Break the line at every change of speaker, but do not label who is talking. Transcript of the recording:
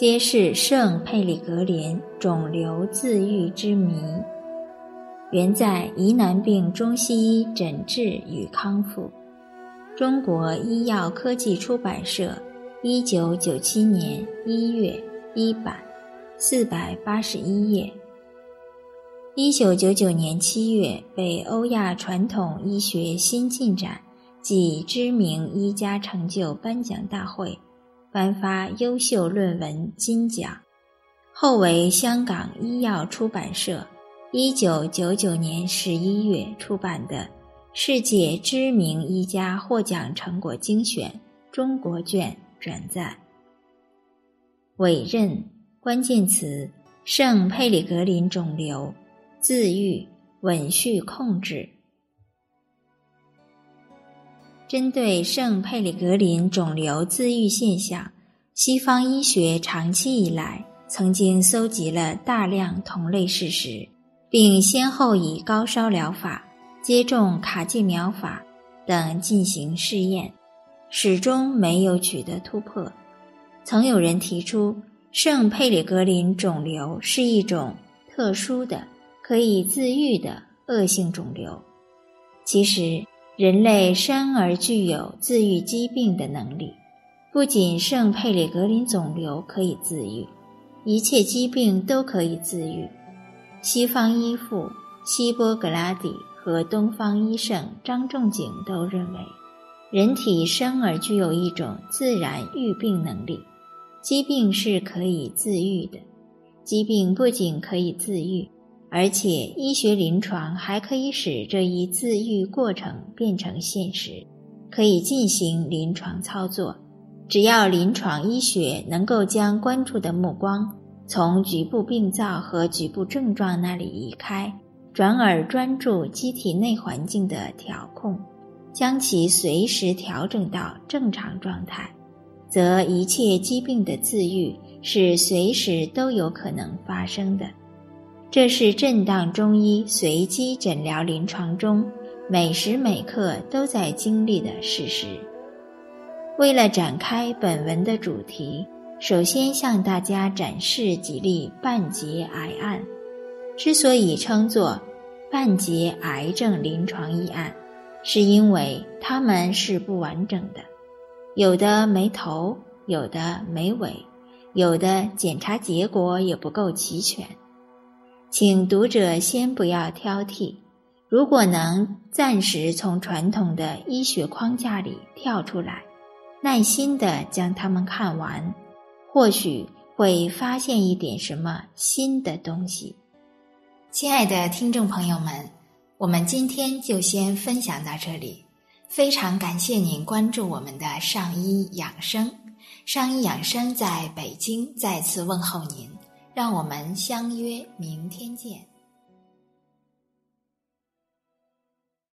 揭示圣佩里格林肿瘤自愈之谜，原在疑难病中西医诊治与康复。中国医药科技出版社，一九九七年一月一版，四百八十一页。一九九九年七月被欧亚传统医学新进展暨知名医家成就颁奖大会。颁发优秀论文金奖，后为香港医药出版社一九九九年十一月出版的《世界知名医家获奖成果精选》中国卷转载。委任关键词：圣佩里格林肿瘤自愈稳序控制。针对圣佩里格林肿瘤自愈现象，西方医学长期以来曾经搜集了大量同类事实，并先后以高烧疗法、接种卡介苗法等进行试验，始终没有取得突破。曾有人提出，圣佩里格林肿瘤是一种特殊的、可以自愈的恶性肿瘤。其实。人类生而具有自愈疾病的能力，不仅圣佩里格林肿瘤可以自愈，一切疾病都可以自愈。西方医父希波格拉底和东方医圣张仲景都认为，人体生而具有一种自然愈病能力，疾病是可以自愈的。疾病不仅可以自愈。而且，医学临床还可以使这一自愈过程变成现实，可以进行临床操作。只要临床医学能够将关注的目光从局部病灶和局部症状那里移开，转而专注机体内环境的调控，将其随时调整到正常状态，则一切疾病的自愈是随时都有可能发生的。这是震荡中医随机诊疗临床中每时每刻都在经历的事实。为了展开本文的主题，首先向大家展示几例半截癌案。之所以称作半截癌症临床医案，是因为它们是不完整的，有的没头，有的没尾，有的检查结果也不够齐全。请读者先不要挑剔，如果能暂时从传统的医学框架里跳出来，耐心的将它们看完，或许会发现一点什么新的东西。
亲爱的听众朋友们，我们今天就先分享到这里，非常感谢您关注我们的上医养生，上医养生在北京再次问候您。让我们相约明天见。